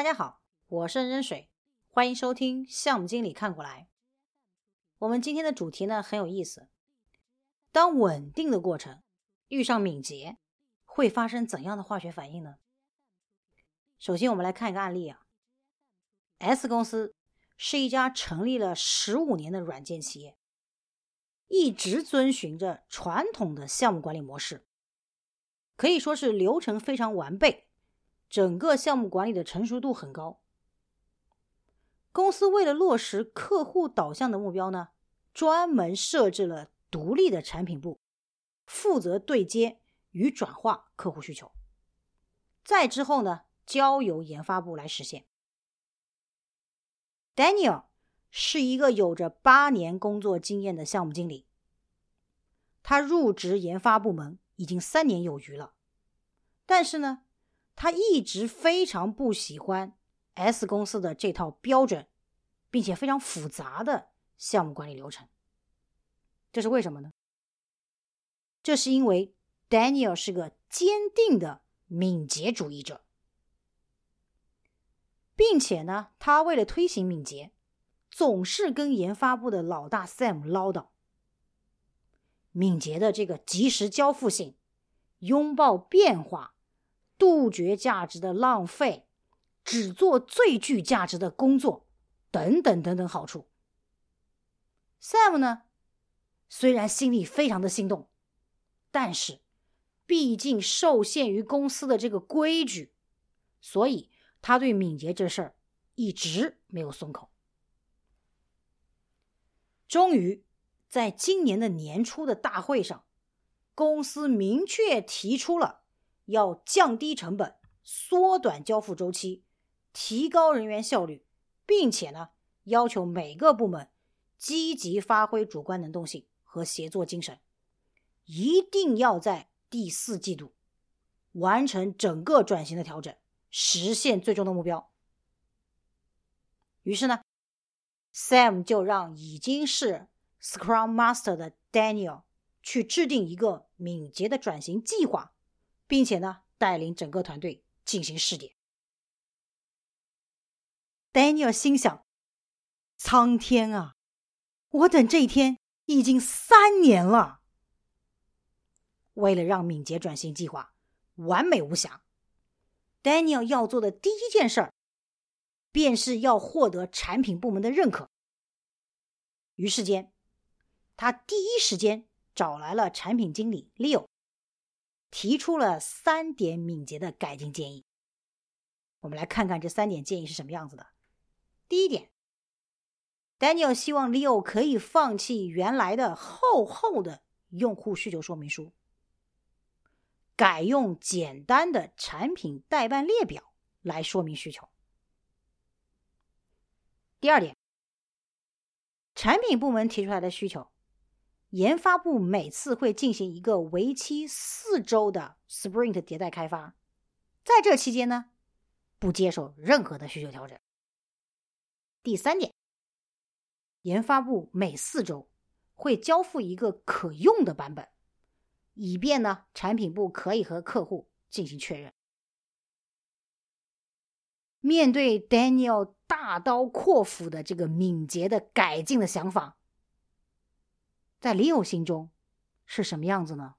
大家好，我是任水，欢迎收听项目经理看过来。我们今天的主题呢很有意思，当稳定的过程遇上敏捷，会发生怎样的化学反应呢？首先，我们来看一个案例啊。S 公司是一家成立了十五年的软件企业，一直遵循着传统的项目管理模式，可以说是流程非常完备。整个项目管理的成熟度很高。公司为了落实客户导向的目标呢，专门设置了独立的产品部，负责对接与转化客户需求。再之后呢，交由研发部来实现。Daniel 是一个有着八年工作经验的项目经理，他入职研发部门已经三年有余了，但是呢。他一直非常不喜欢 S 公司的这套标准，并且非常复杂的项目管理流程。这是为什么呢？这是因为 Daniel 是个坚定的敏捷主义者，并且呢，他为了推行敏捷，总是跟研发部的老大 Sam 唠叨。敏捷的这个及时交付性，拥抱变化。杜绝价值的浪费，只做最具价值的工作，等等等等好处。Sam 呢，虽然心里非常的心动，但是毕竟受限于公司的这个规矩，所以他对敏捷这事儿一直没有松口。终于，在今年的年初的大会上，公司明确提出了。要降低成本，缩短交付周期，提高人员效率，并且呢，要求每个部门积极发挥主观能动性和协作精神，一定要在第四季度完成整个转型的调整，实现最终的目标。于是呢，Sam 就让已经是 Scrum Master 的 Daniel 去制定一个敏捷的转型计划。并且呢，带领整个团队进行试点。Daniel 心想：“苍天啊，我等这一天已经三年了。”为了让敏捷转型计划完美无瑕，Daniel 要做的第一件事儿，便是要获得产品部门的认可。于是间，他第一时间找来了产品经理 Leo。提出了三点敏捷的改进建议，我们来看看这三点建议是什么样子的。第一点，Daniel 希望 Leo 可以放弃原来的厚厚的用户需求说明书，改用简单的产品代办列表来说明需求。第二点，产品部门提出来的需求。研发部每次会进行一个为期四周的 Sprint 迭代开发，在这期间呢，不接受任何的需求调整。第三点，研发部每四周会交付一个可用的版本，以便呢产品部可以和客户进行确认。面对 Daniel 大刀阔斧的这个敏捷的改进的想法。在李友心中是什么样子呢？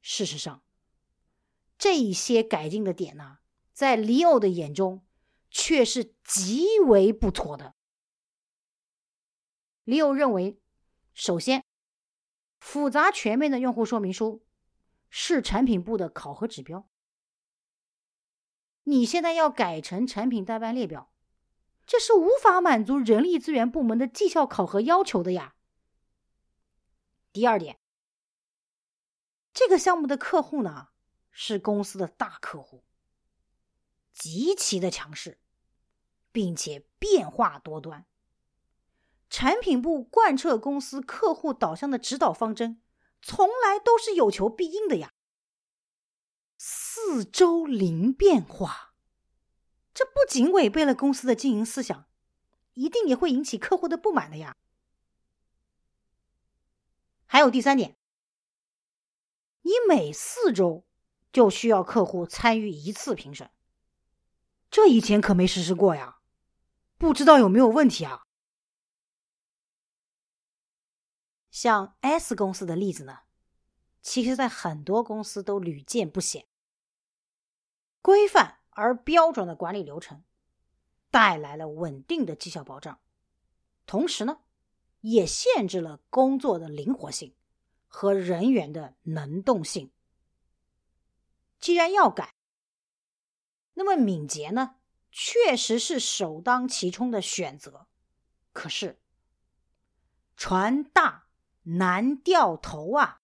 事实上，这一些改进的点呢，在李友的眼中却是极为不妥的。李友认为，首先，复杂全面的用户说明书是产品部的考核指标，你现在要改成产品代办列表，这是无法满足人力资源部门的绩效考核要求的呀。第二点，这个项目的客户呢是公司的大客户，极其的强势，并且变化多端。产品部贯彻公司客户导向的指导方针，从来都是有求必应的呀。四周零变化，这不仅违背了公司的经营思想，一定也会引起客户的不满的呀。还有第三点，你每四周就需要客户参与一次评审，这以前可没实施过呀，不知道有没有问题啊？像 S 公司的例子呢，其实在很多公司都屡见不鲜。规范而标准的管理流程，带来了稳定的绩效保障，同时呢，也限制了工作的灵活性和人员的能动性。既然要改，那么敏捷呢，确实是首当其冲的选择。可是，船大难掉头啊！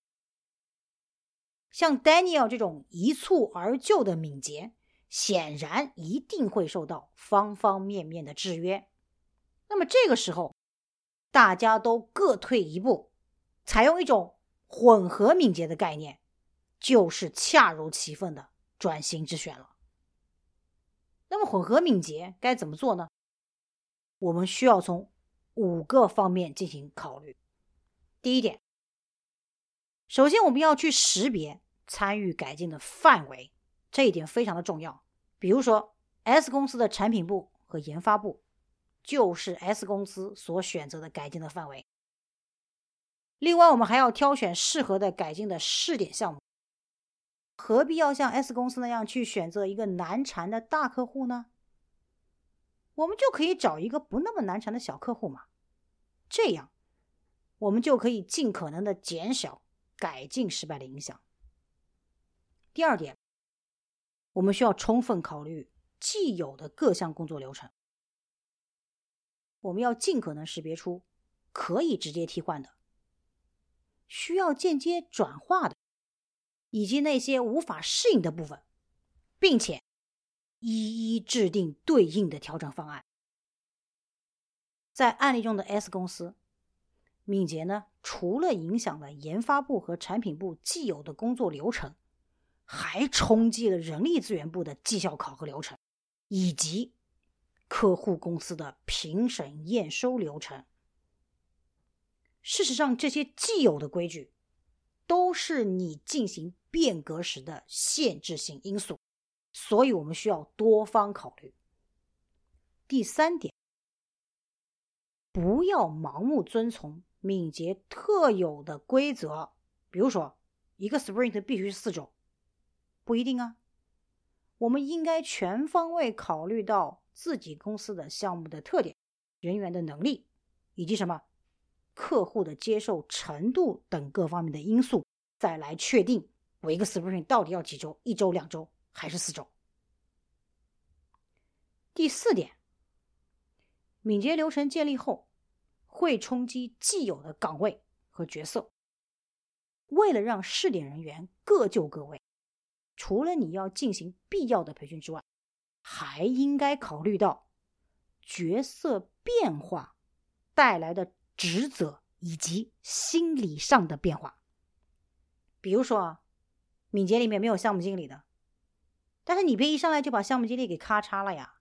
像 Daniel 这种一蹴而就的敏捷，显然一定会受到方方面面的制约。那么这个时候，大家都各退一步，采用一种混合敏捷的概念，就是恰如其分的转型之选了。那么混合敏捷该怎么做呢？我们需要从五个方面进行考虑。第一点，首先我们要去识别参与改进的范围，这一点非常的重要。比如说，S 公司的产品部和研发部就是 S 公司所选择的改进的范围。另外，我们还要挑选适合的改进的试点项目。何必要像 S 公司那样去选择一个难缠的大客户呢？我们就可以找一个不那么难缠的小客户嘛。这样，我们就可以尽可能的减少改进失败的影响。第二点，我们需要充分考虑既有的各项工作流程。我们要尽可能识别出可以直接替换的、需要间接转化的。以及那些无法适应的部分，并且一一制定对应的调整方案。在案例中的 S 公司，敏捷呢，除了影响了研发部和产品部既有的工作流程，还冲击了人力资源部的绩效考核流程，以及客户公司的评审验收流程。事实上，这些既有的规矩。都是你进行变革时的限制性因素，所以我们需要多方考虑。第三点，不要盲目遵从敏捷特有的规则，比如说一个 sprint 必须是四周，不一定啊。我们应该全方位考虑到自己公司的项目的特点、人员的能力以及什么。客户的接受程度等各方面的因素，再来确定我一个 sprint 到底要几周，一周、两周还是四周。第四点，敏捷流程建立后会冲击既有的岗位和角色。为了让试点人员各就各位，除了你要进行必要的培训之外，还应该考虑到角色变化带来的。职责以及心理上的变化，比如说啊，敏捷里面没有项目经理的，但是你别一上来就把项目经理给咔嚓了呀。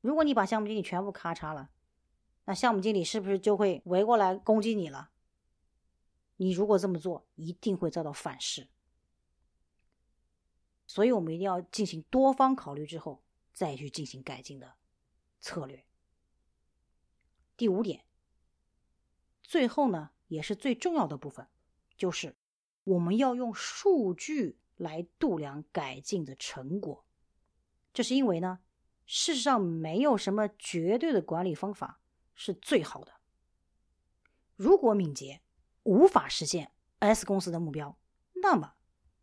如果你把项目经理全部咔嚓了，那项目经理是不是就会围过来攻击你了？你如果这么做，一定会遭到反噬。所以我们一定要进行多方考虑之后再去进行改进的策略。第五点。最后呢，也是最重要的部分，就是我们要用数据来度量改进的成果。这是因为呢，事实上没有什么绝对的管理方法是最好的。如果敏捷无法实现 S 公司的目标，那么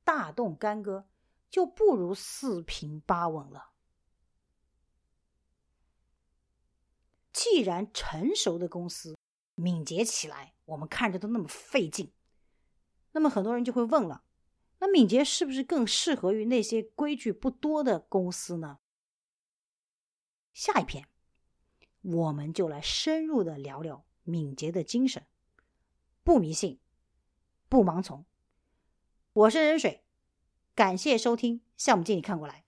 大动干戈就不如四平八稳了。既然成熟的公司，敏捷起来，我们看着都那么费劲。那么很多人就会问了：那敏捷是不是更适合于那些规矩不多的公司呢？下一篇，我们就来深入的聊聊敏捷的精神，不迷信，不盲从。我是任水，感谢收听项目经理看过来。